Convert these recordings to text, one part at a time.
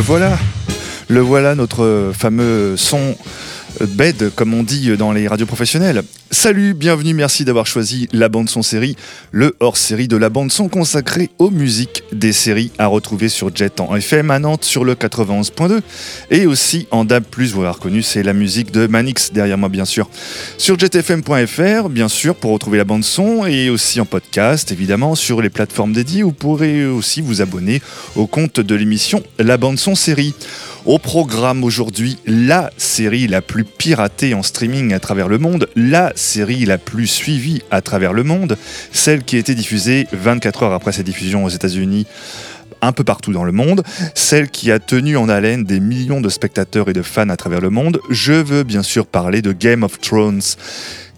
Le voilà. Le voilà, notre fameux son bed, comme on dit dans les radios professionnelles. Salut, bienvenue, merci d'avoir choisi la bande-son série, le hors-série de la bande-son consacrée aux musiques des séries à retrouver sur Jet en FM à Nantes sur le 91.2 et aussi en DAB+, vous avez reconnu, c'est la musique de Manix derrière moi bien sûr. Sur jetfm.fr, bien sûr, pour retrouver la bande-son et aussi en podcast, évidemment, sur les plateformes dédiées, vous pourrez aussi vous abonner au compte de l'émission La bande-son série. Au programme aujourd'hui, la série la plus piratée en streaming à travers le monde, la série la plus suivie à travers le monde, celle qui a été diffusée 24 heures après sa diffusion aux États-Unis un peu partout dans le monde, celle qui a tenu en haleine des millions de spectateurs et de fans à travers le monde. Je veux bien sûr parler de Game of Thrones.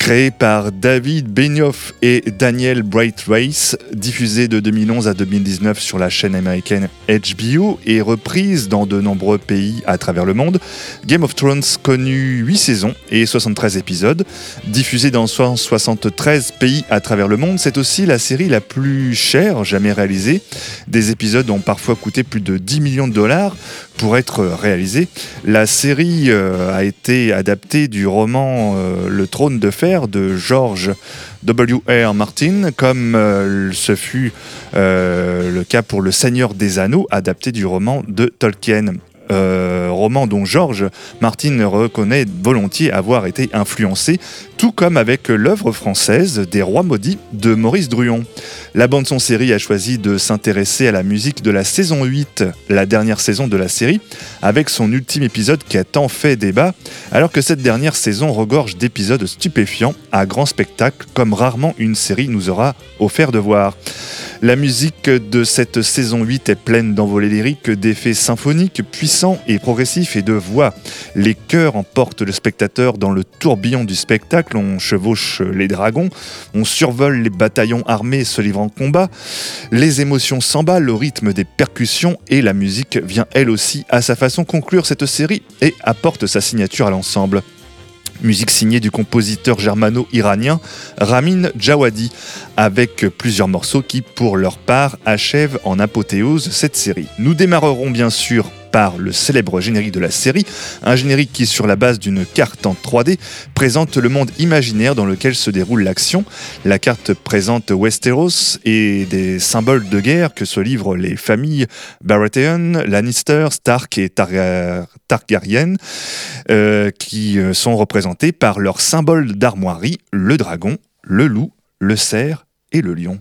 Créé par David Benioff et Daniel Brightrace, diffusée de 2011 à 2019 sur la chaîne américaine HBO et reprise dans de nombreux pays à travers le monde, Game of Thrones connut 8 saisons et 73 épisodes. Diffusée dans 173 pays à travers le monde, c'est aussi la série la plus chère jamais réalisée. Des épisodes ont parfois coûté plus de 10 millions de dollars pour être réalisée. La série euh, a été adaptée du roman euh, Le trône de fer de George W.R. Martin, comme euh, ce fut le cas pour Le Seigneur des Anneaux, adapté du roman de Tolkien. Euh, roman dont George Martin reconnaît volontiers avoir été influencé, tout comme avec l'œuvre française des Rois maudits de Maurice Druon. La bande son série a choisi de s'intéresser à la musique de la saison 8, la dernière saison de la série, avec son ultime épisode qui a tant fait débat, alors que cette dernière saison regorge d'épisodes stupéfiants à grand spectacle comme rarement une série nous aura offert de voir. La musique de cette saison 8 est pleine d'envolées lyriques, d'effets symphoniques puissants et progressifs et de voix. Les chœurs emportent le spectateur dans le tourbillon du spectacle, on chevauche les dragons, on survole les bataillons armés se livrant combat, les émotions s'emballent au rythme des percussions et la musique vient elle aussi à sa façon conclure cette série et apporte sa signature à l'ensemble musique signée du compositeur germano-iranien Ramin Djawadi, avec plusieurs morceaux qui, pour leur part, achèvent en apothéose cette série. Nous démarrerons bien sûr par le célèbre générique de la série, un générique qui, sur la base d'une carte en 3D, présente le monde imaginaire dans lequel se déroule l'action. La carte présente Westeros et des symboles de guerre que se livrent les familles Baratheon, Lannister, Stark et Targaryen, euh, qui euh, sont représentés par leur symbole d'armoirie, le dragon, le loup, le cerf et le lion.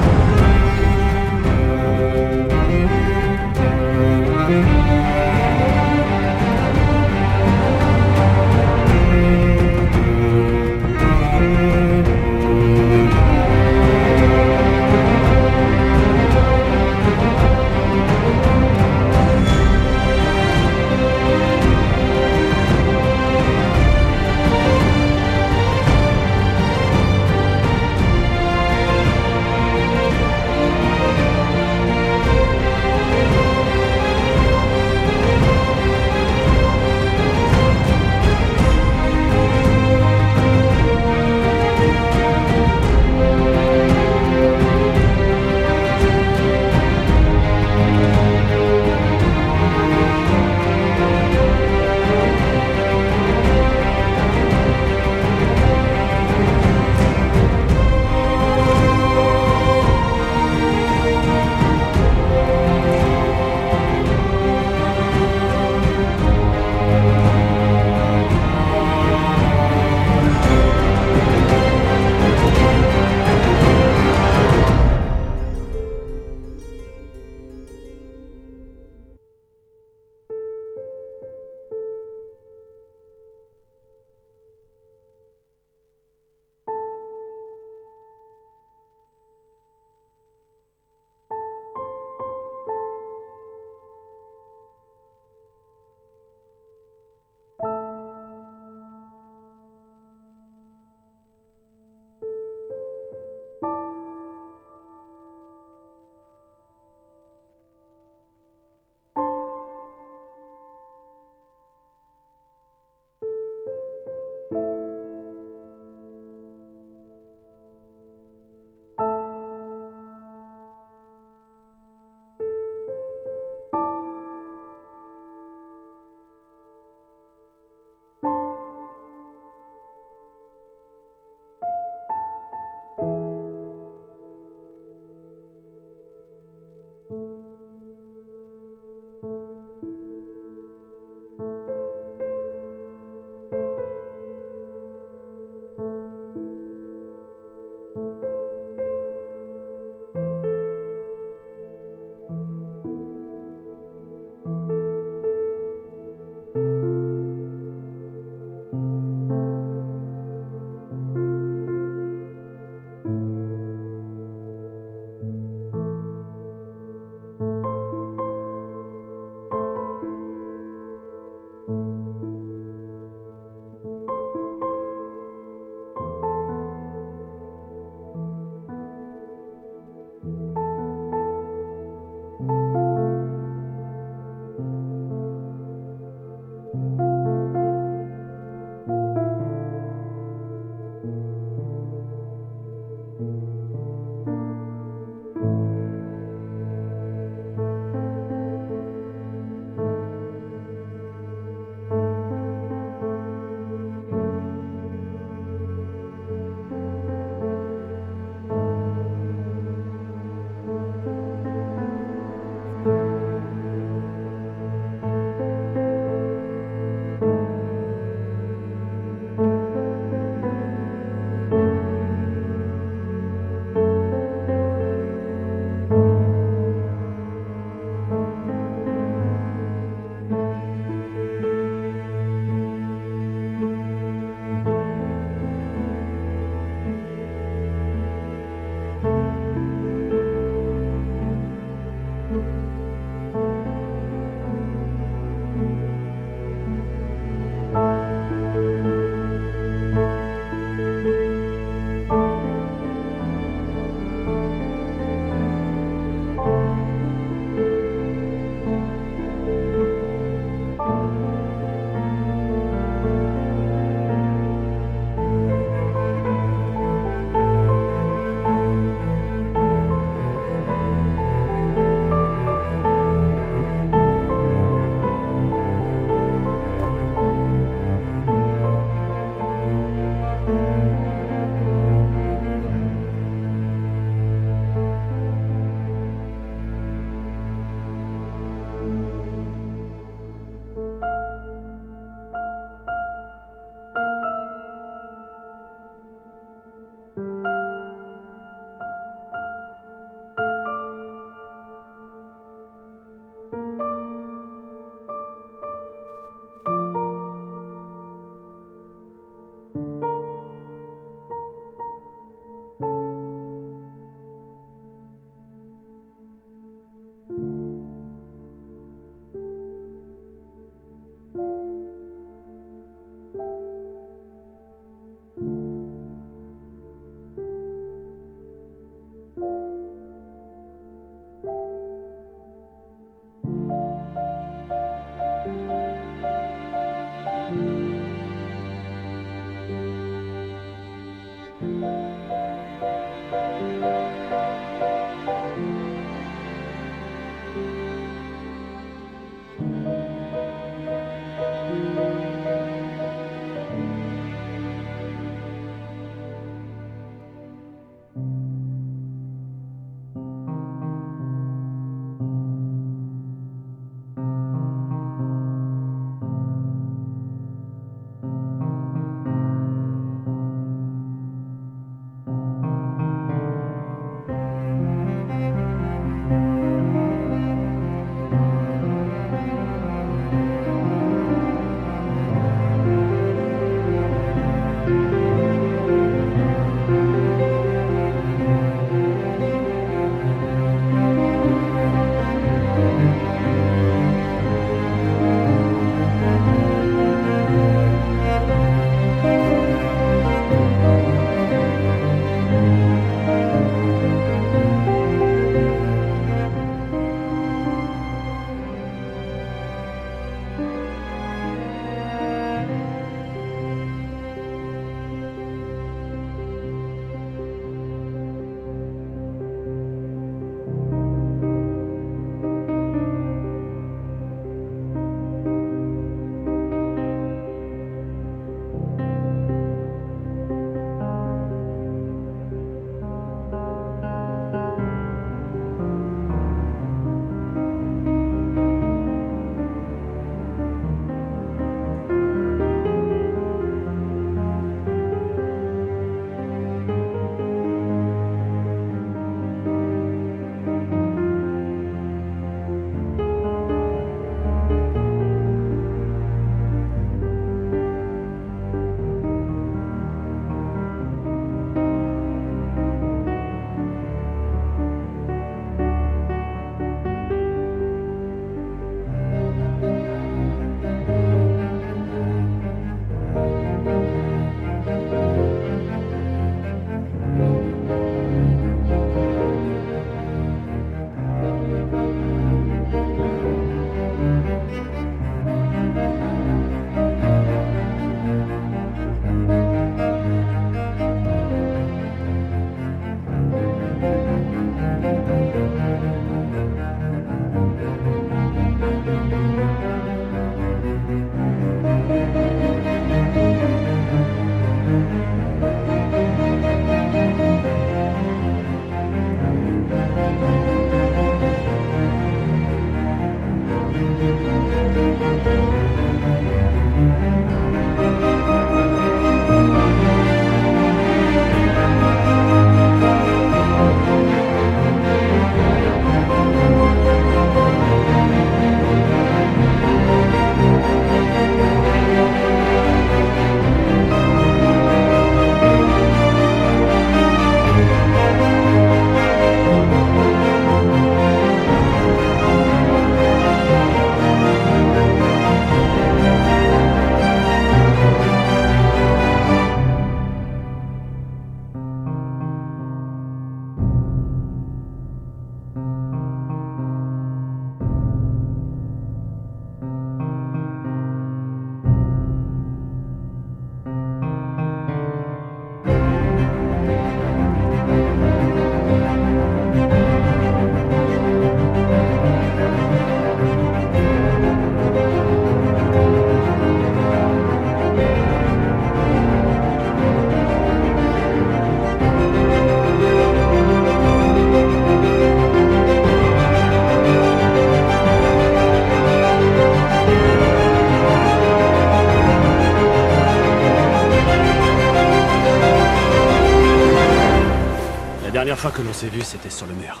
S'est vu, c'était sur le mur.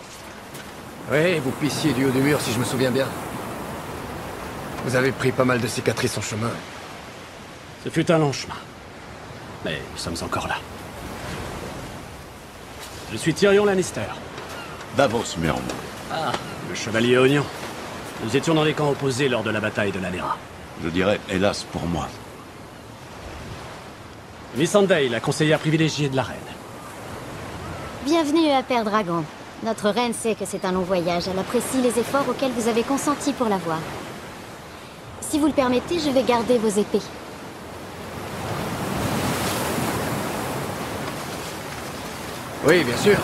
Oui, vous pissiez du haut du mur, si je me souviens bien. Vous avez pris pas mal de cicatrices en chemin. Ce fut un long chemin. Mais nous sommes encore là. Je suis Tyrion Lannister. Davos Mern. Ah, le chevalier oignon. Nous étions dans les camps opposés lors de la bataille de l'Alera. Je dirais, hélas pour moi. Missandei, la conseillère privilégiée de la reine. Bienvenue à Père Dragon. Notre reine sait que c'est un long voyage. Elle apprécie les efforts auxquels vous avez consenti pour la voir. Si vous le permettez, je vais garder vos épées. Oui, bien sûr.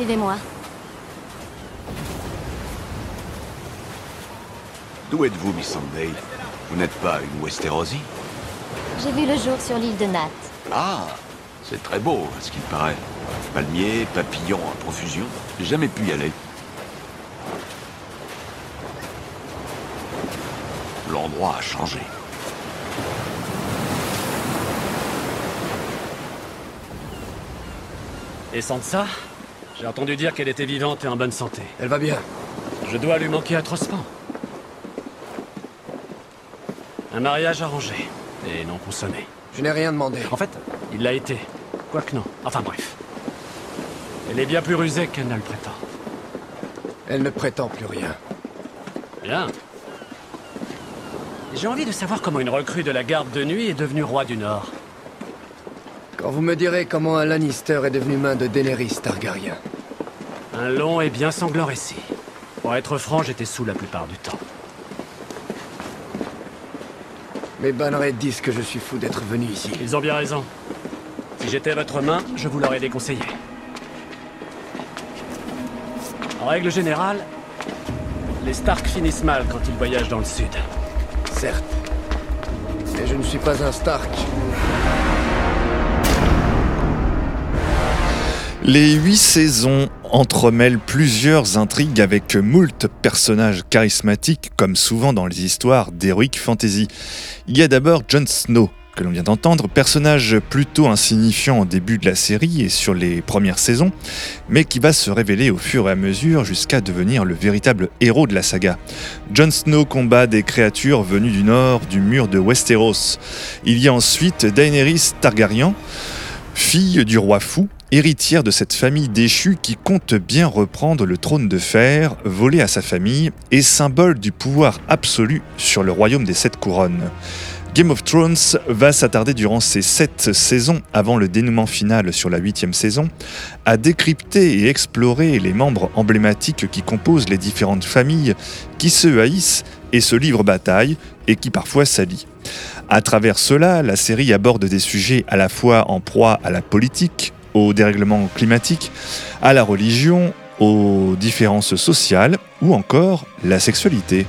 Suivez-moi. D'où êtes-vous, Miss Sunday? Vous n'êtes pas une Westerosi J'ai vu le jour sur l'île de Nat. Ah C'est très beau, à ce qu'il paraît. Palmiers, papillons à profusion. J'ai jamais pu y aller. L'endroit a changé. Et Sansa J'ai entendu dire qu'elle était vivante et en bonne santé. Elle va bien. Je dois lui manquer atrocement. Un mariage arrangé et non consommé. Je n'ai rien demandé. En fait, il l'a été. Quoique non. Enfin bref. Elle est bien plus rusée qu'elle ne le prétend. Elle ne prétend plus rien. Bien. J'ai envie de savoir comment une recrue de la garde de nuit est devenue roi du Nord. Quand vous me direz comment un Lannister est devenu main de Daenerys Targaryen. Un long et bien sanglant récit. Pour être franc, j'étais sous la plupart du temps. Mes bannerets disent que je suis fou d'être venu ici. Ils ont bien raison. Si j'étais votre main, je vous l'aurais déconseillé. En règle générale, les Stark finissent mal quand ils voyagent dans le sud. Certes. Mais je ne suis pas un Stark. Les huit saisons entremêlent plusieurs intrigues avec moult personnages charismatiques, comme souvent dans les histoires d'Heroic Fantasy. Il y a d'abord Jon Snow, que l'on vient d'entendre, personnage plutôt insignifiant au début de la série et sur les premières saisons, mais qui va se révéler au fur et à mesure jusqu'à devenir le véritable héros de la saga. Jon Snow combat des créatures venues du nord du mur de Westeros. Il y a ensuite Daenerys Targaryen, fille du roi fou, héritière de cette famille déchue qui compte bien reprendre le trône de fer volé à sa famille et symbole du pouvoir absolu sur le royaume des sept couronnes. Game of Thrones va s'attarder durant ces sept saisons, avant le dénouement final sur la huitième saison, à décrypter et explorer les membres emblématiques qui composent les différentes familles qui se haïssent et se livrent bataille et qui parfois s'allient. À travers cela, la série aborde des sujets à la fois en proie à la politique, au dérèglement climatique, à la religion, aux différences sociales ou encore la sexualité.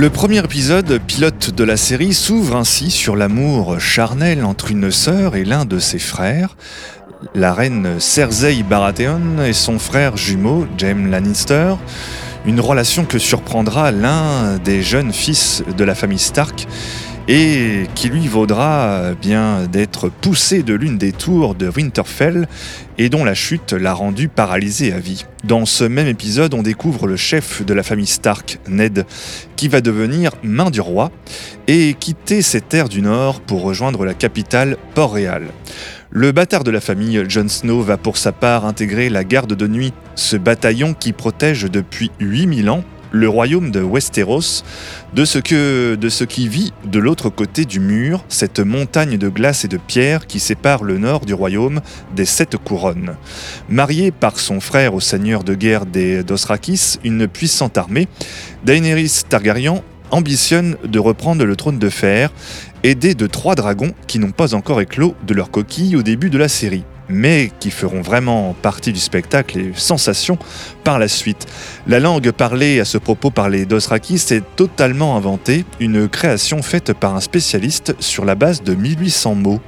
Le premier épisode, pilote de la série, s'ouvre ainsi sur l'amour charnel entre une sœur et l'un de ses frères, la reine Cersei Baratheon et son frère jumeau, Jaime Lannister, une relation que surprendra l'un des jeunes fils de la famille Stark et qui lui vaudra bien d'être poussé de l'une des tours de Winterfell et dont la chute l'a rendu paralysé à vie. Dans ce même épisode, on découvre le chef de la famille Stark, Ned, qui va devenir main du roi et quitter ses terres du nord pour rejoindre la capitale Port-Réal. Le bâtard de la famille, Jon Snow, va pour sa part intégrer la garde de nuit, ce bataillon qui protège depuis 8000 ans le royaume de Westeros, de ce, qui vit de l'autre côté du mur, cette montagne de glace et de pierre qui sépare le nord du royaume des sept couronnes. Marié par son frère au seigneur de guerre des Dosrakis, une puissante armée, Daenerys Targaryen ambitionne de reprendre le trône de fer, aidé de trois dragons qui n'ont pas encore éclos de leur coquille au début de la série mais qui feront vraiment partie du spectacle et sensation par la suite. La langue parlée à ce propos par les Dosrakis est totalement inventée, une création faite par un spécialiste sur la base de 1800 mots.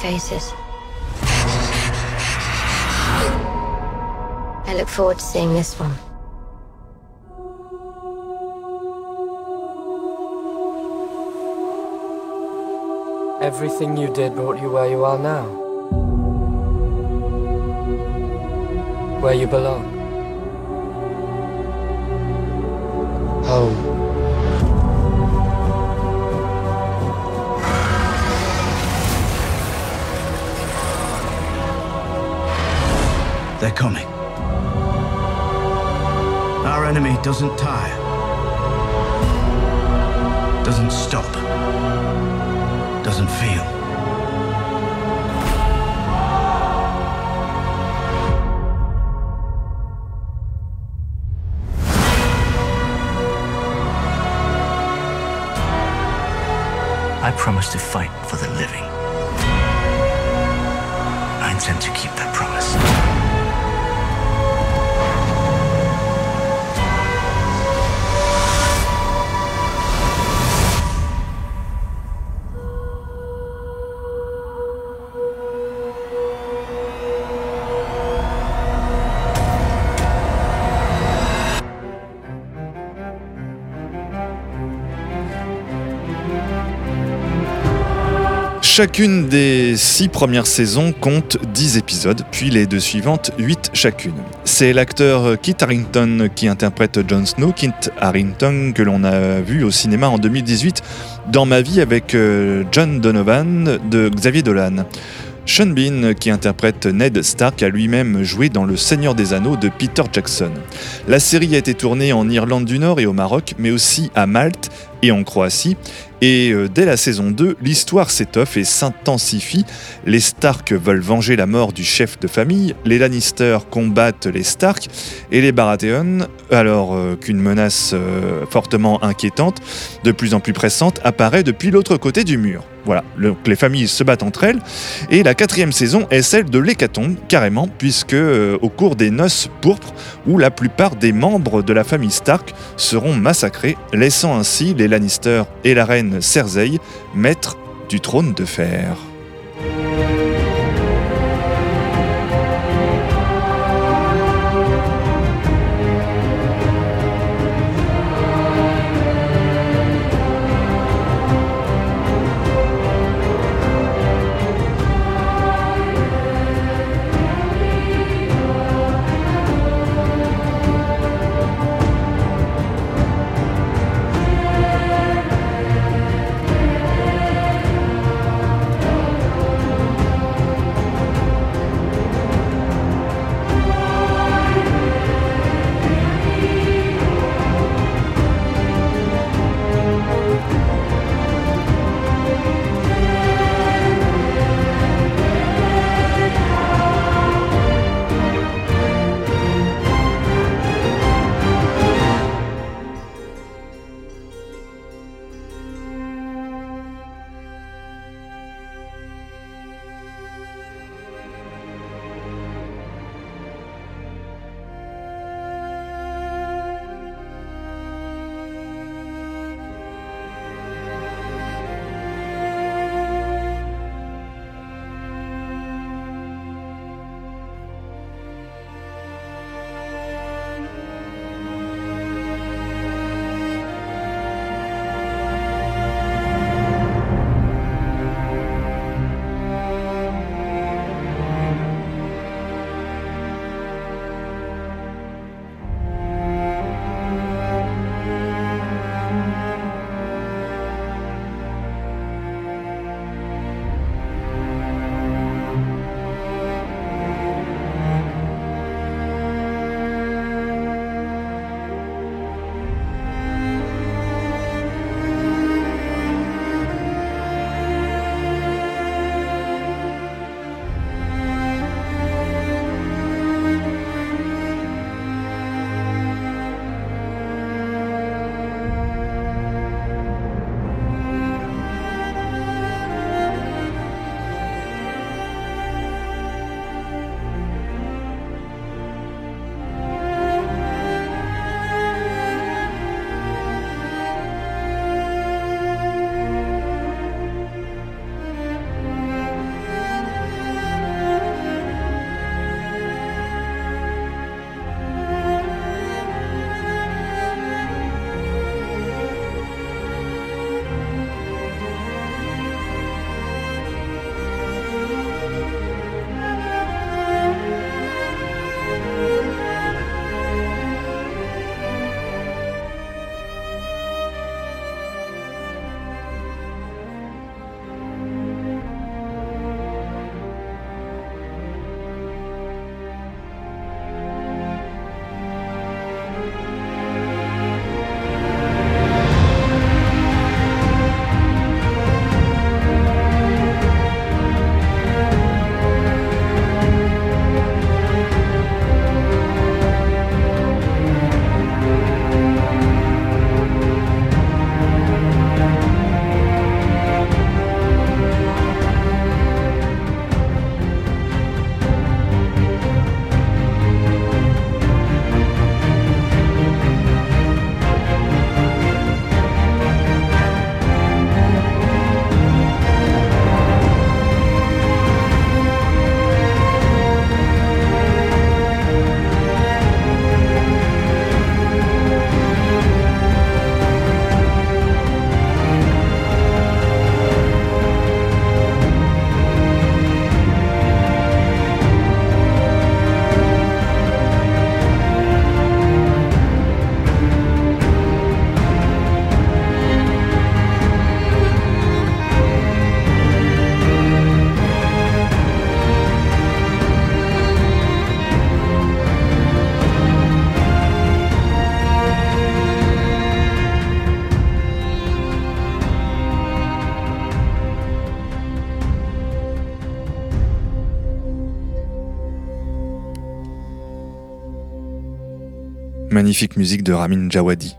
Faces. I look forward to seeing this one. Everything you did brought you where you are now. Where you belong. Home. They're coming. Our enemy doesn't tire. Doesn't stop. Doesn't feel. I promise to fight for the living. I intend to keep that promise. Chacune des six premières saisons compte 10 épisodes, puis les deux suivantes 8 chacune. C'est l'acteur Kit Harington qui interprète Jon Snow, Kit Harington que l'on a vu au cinéma en 2018 dans Ma vie avec euh, John Donovan de Xavier Dolan. Sean Bean, qui interprète Ned Stark, a lui-même joué dans Le Seigneur des Anneaux de Peter Jackson. La série a été tournée en Irlande du Nord et au Maroc, mais aussi à Malte et en Croatie. Et euh, dès la saison 2, l'histoire s'étoffe et s'intensifie. Les Stark veulent venger la mort du chef de famille, les Lannister combattent les Stark et les Baratheon, alors euh, qu'une menace euh, fortement inquiétante, de plus en plus pressante, apparaît depuis l'autre côté du mur. Voilà, le- les familles se battent entre elles. Et la quatrième saison est celle de l'hécatombe, carrément, puisque au cours des noces pourpres, où la plupart des membres de la famille Stark seront massacrés, laissant ainsi les Lannister et la reine Cersei maîtres du trône de fer. Magnifique musique de Ramin Djawadi.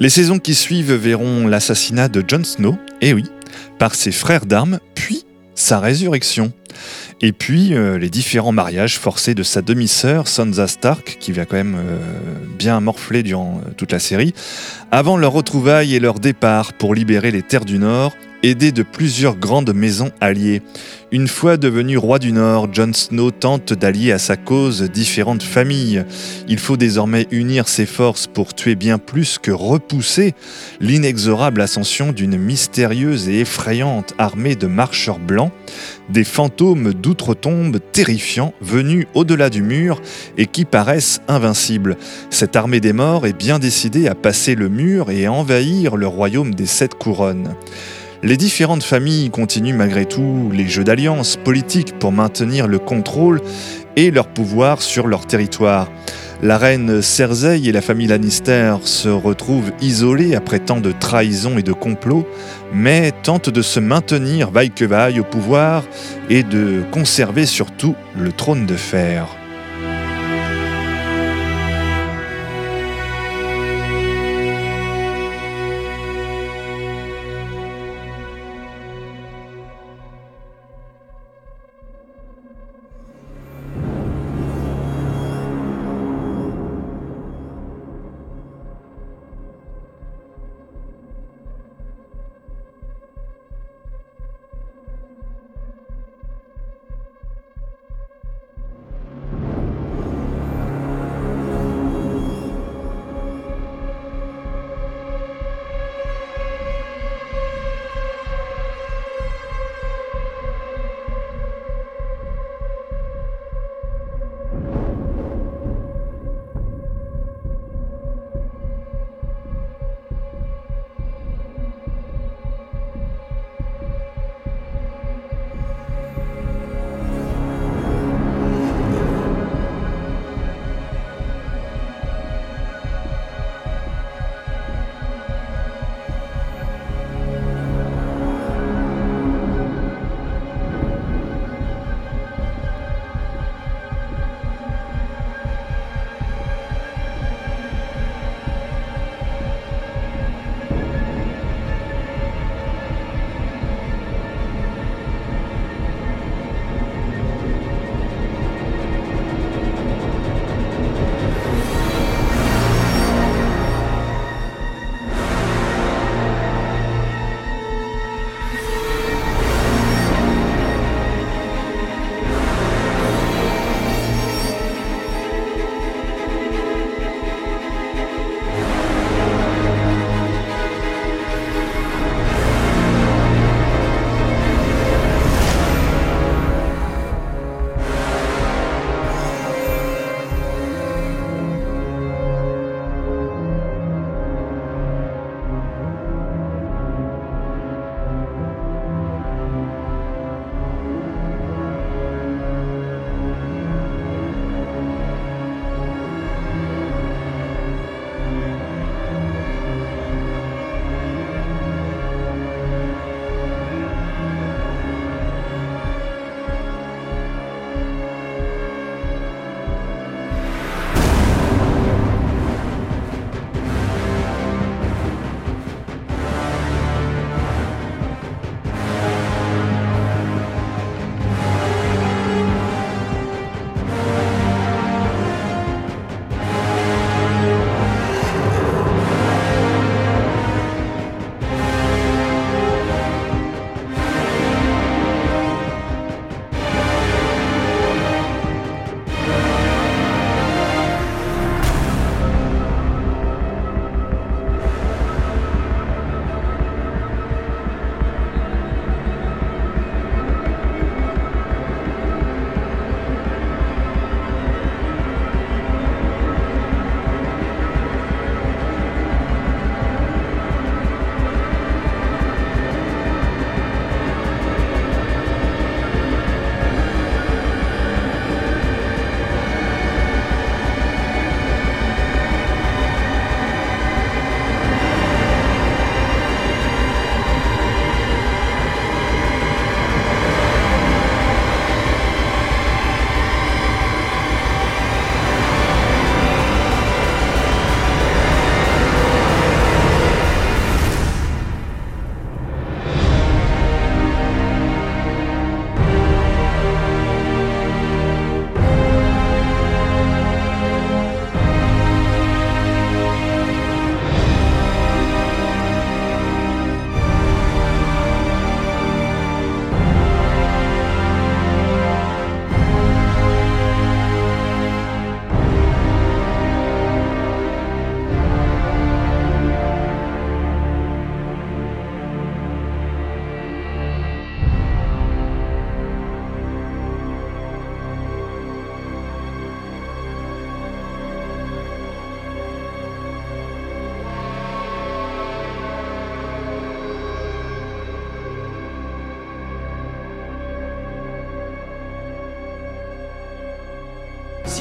Les saisons qui suivent verront l'assassinat de Jon Snow, et oui, par ses frères d'armes, puis sa résurrection. Et puis euh, les différents mariages forcés de sa demi-sœur Sansa Stark, qui va quand même euh, bien morfler durant euh, toute la série, avant leur retrouvaille et leur départ pour libérer les terres du Nord aidé de plusieurs grandes maisons alliées. Une fois devenu roi du Nord, Jon Snow tente d'allier à sa cause différentes familles. Il faut désormais unir ses forces pour tuer bien plus que repousser l'inexorable ascension d'une mystérieuse et effrayante armée de marcheurs blancs, des fantômes d'outre-tombe terrifiants venus au-delà du mur et qui paraissent invincibles. Cette armée des morts est bien décidée à passer le mur et envahir le royaume des sept couronnes. Les différentes familles continuent malgré tout les jeux d'alliance politique pour maintenir le contrôle et leur pouvoir sur leur territoire. La reine Cersei et la famille Lannister se retrouvent isolées après tant de trahisons et de complots, mais tentent de se maintenir vaille que vaille au pouvoir et de conserver surtout le trône de fer.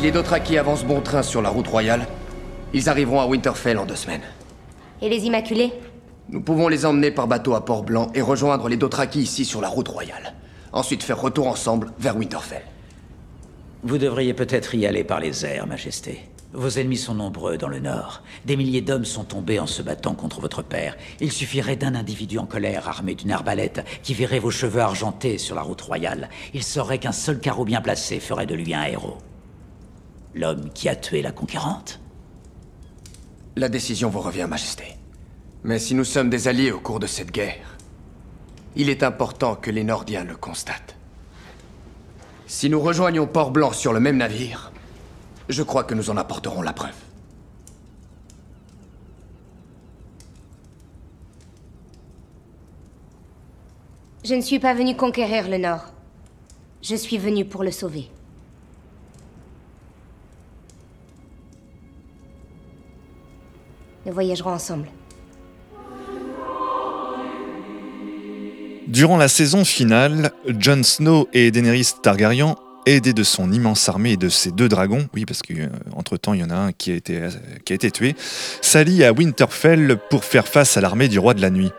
Les Dothraki avancent bon train sur la route royale, ils arriveront à Winterfell en deux semaines. Et les Immaculés? Nous pouvons les emmener par bateau à Port-Blanc et rejoindre les Dothraki ici sur la route royale. Ensuite faire retour ensemble vers Winterfell. Vous devriez peut-être y aller par les airs, Majesté. Vos ennemis sont nombreux dans le nord. Des milliers d'hommes sont tombés en se battant contre votre père. Il suffirait d'un individu en colère armé d'une arbalète qui verrait vos cheveux argentés sur la route royale. Il saurait qu'un seul carreau bien placé ferait de lui un héros. L'homme qui a tué la conquérante La décision vous revient, Majesté. Mais si nous sommes des alliés au cours de cette guerre, il est important que les Nordiens le constatent. Si nous rejoignons Port-Blanc sur le même navire, je crois que nous en apporterons la preuve. Je ne suis pas venu conquérir le Nord. Je suis venu pour le sauver. Voyagerons ensemble. Durant la saison finale, Jon Snow et Daenerys Targaryen, aidés de son immense armée et de ses deux dragons, oui parce qu'entre temps il y en a un qui a été, qui a été tué, s'allient à Winterfell pour faire face à l'armée du roi de la nuit.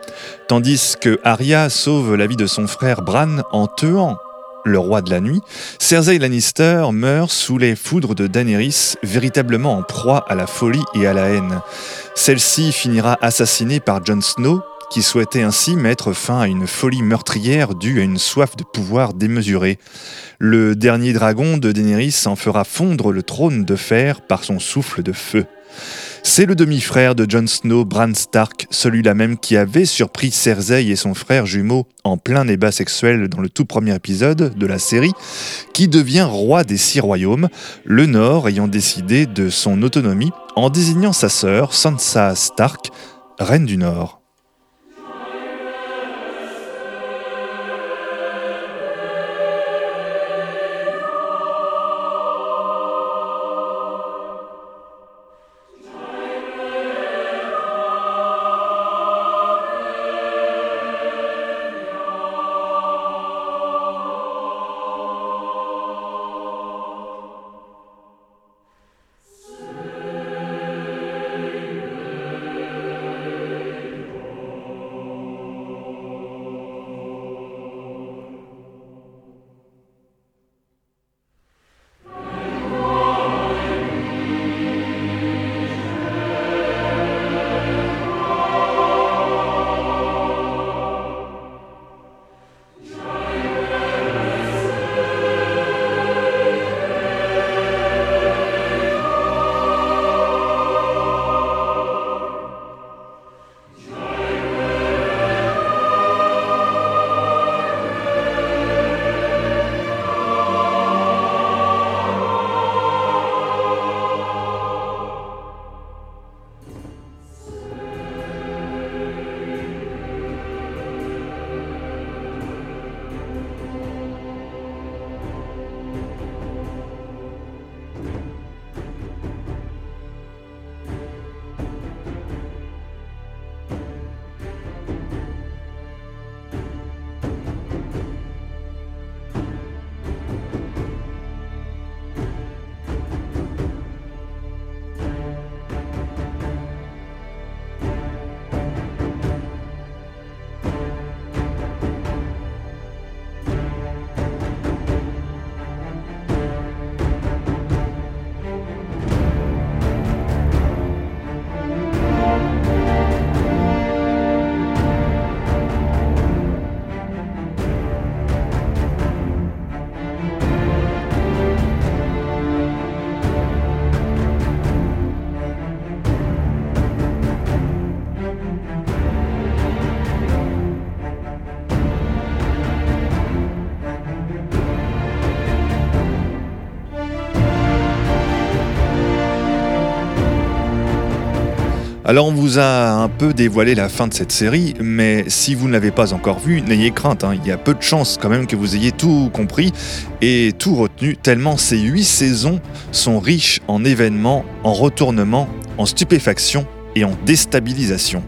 Tandis que Arya sauve la vie de son frère Bran en tuant le roi de la nuit, Cersei Lannister meurt sous les foudres de Daenerys, véritablement en proie à la folie et à la haine. Celle-ci finira assassinée par Jon Snow, qui souhaitait ainsi mettre fin à une folie meurtrière due à une soif de pouvoir démesurée. Le dernier dragon de Daenerys en fera fondre le trône de fer par son souffle de feu. C'est le demi-frère de Jon Snow, Bran Stark, celui-là même qui avait surpris Cersei et son frère jumeau en plein débat sexuel dans le tout premier épisode de la série, qui devient roi des six royaumes, le Nord ayant décidé de son autonomie en désignant sa sœur, Sansa Stark, reine du Nord. Alors on vous a un peu dévoilé la fin de cette série, mais si vous ne l'avez pas encore vue, n'ayez crainte, hein. il y a peu de chances quand même que vous ayez tout compris et tout retenu, tellement ces huit saisons sont riches en événements, en retournements, en stupéfaction et en déstabilisation.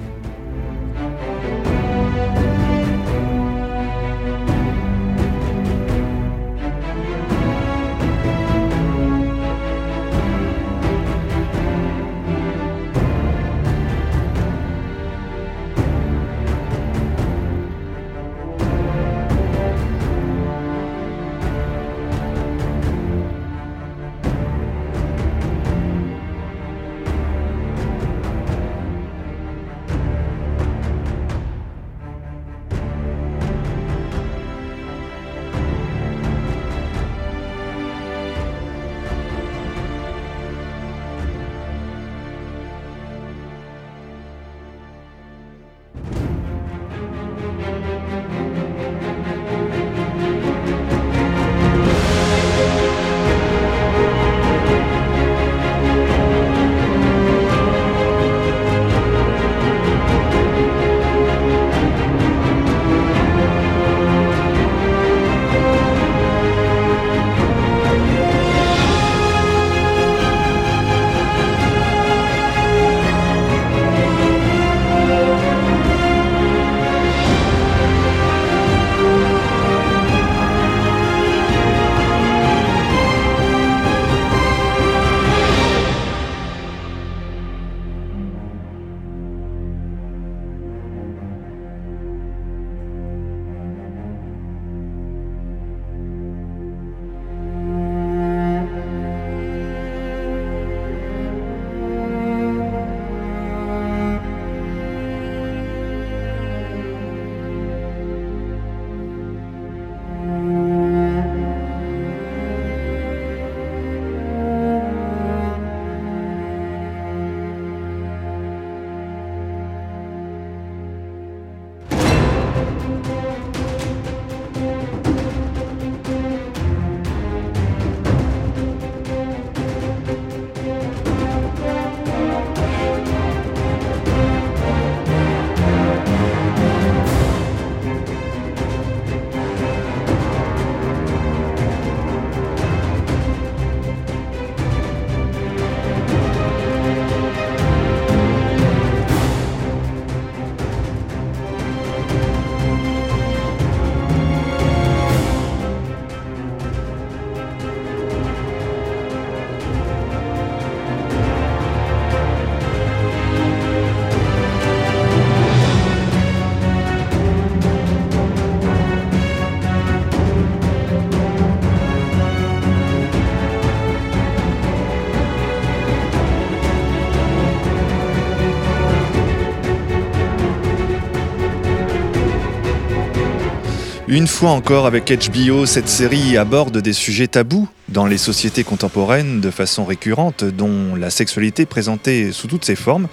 Une fois encore avec HBO, cette série aborde des sujets tabous dans les sociétés contemporaines de façon récurrente, dont la sexualité présentée sous toutes ses formes,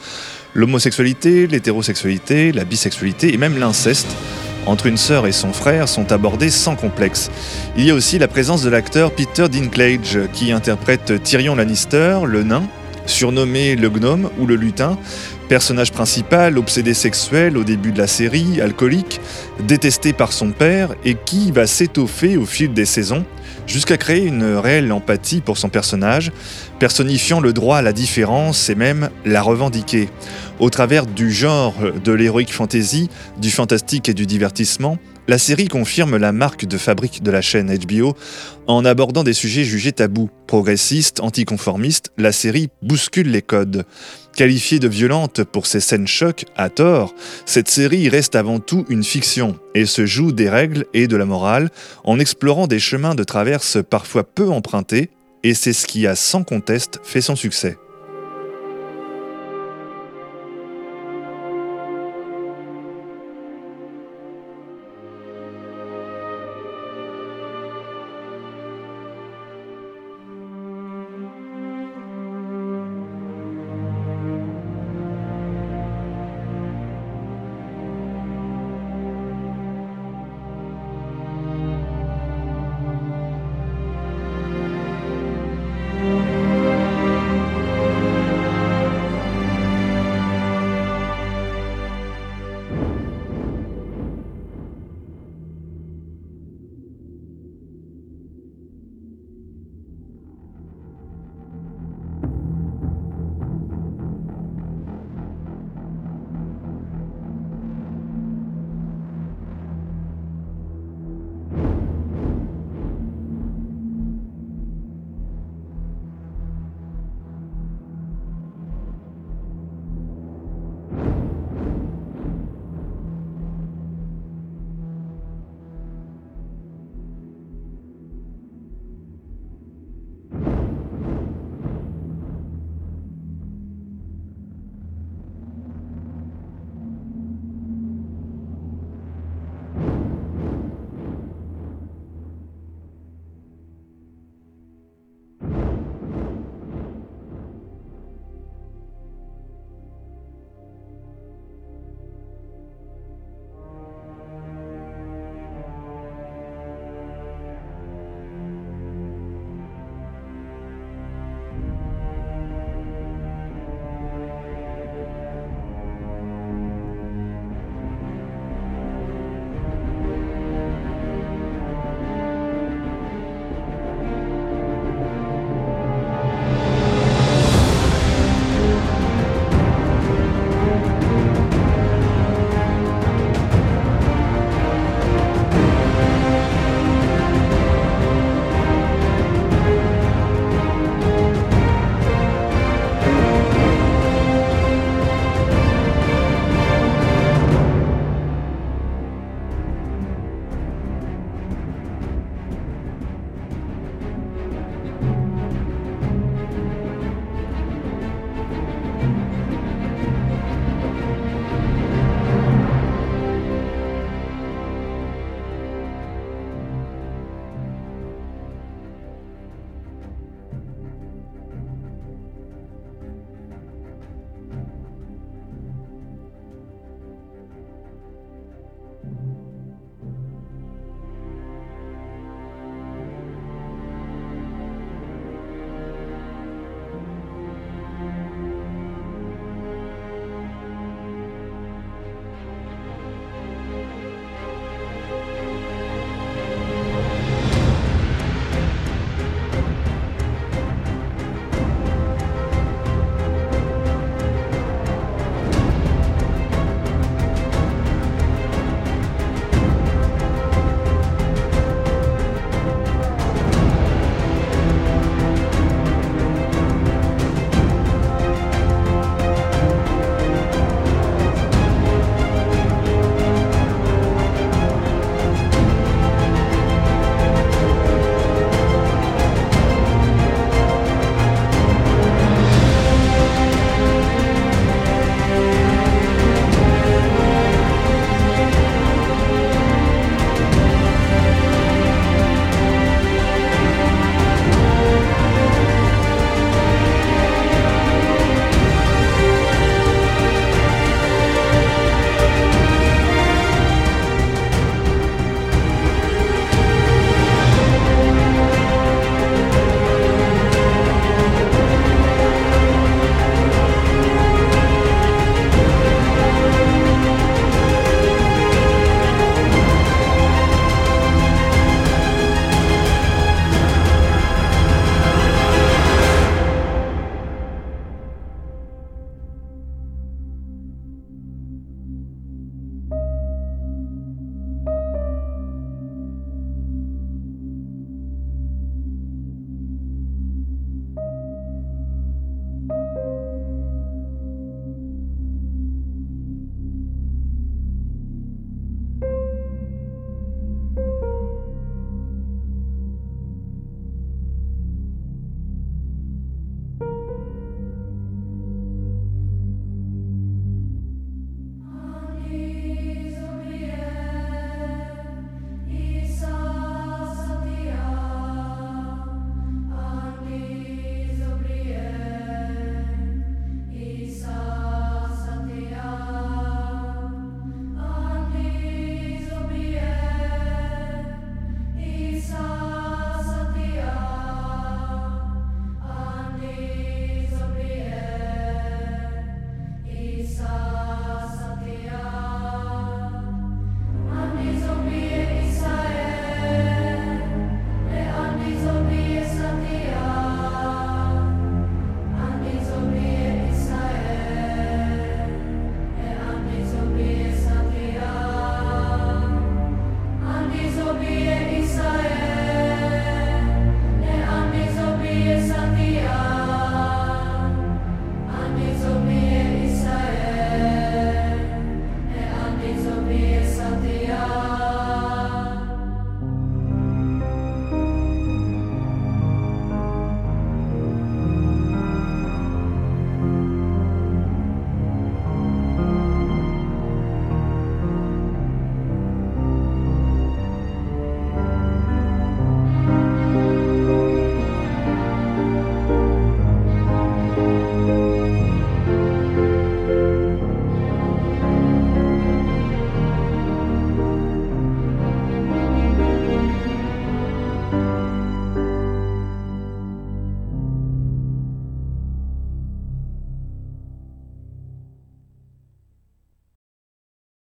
l'homosexualité, l'hétérosexualité, la bisexualité et même l'inceste entre une sœur et son frère sont abordés sans complexe. Il y a aussi la présence de l'acteur Peter Dinklage qui interprète Tyrion Lannister, le nain, surnommé le gnome ou le lutin, personnage principal, obsédé sexuel au début de la série, alcoolique, détesté par son père et qui va s'étoffer au fil des saisons jusqu'à créer une réelle empathie pour son personnage, personnifiant le droit à la différence et même la revendiquer. Au travers du genre de l'héroïque fantasy, du fantastique et du divertissement, la série confirme la marque de fabrique de la chaîne HBO en abordant des sujets jugés tabous. Progressistes, anticonformistes, la série bouscule les codes. Qualifiée de violente pour ses scènes chocs, à tort, cette série reste avant tout une fiction et se joue des règles et de la morale en explorant des chemins de traverse parfois peu empruntés, et c'est ce qui a sans conteste fait son succès.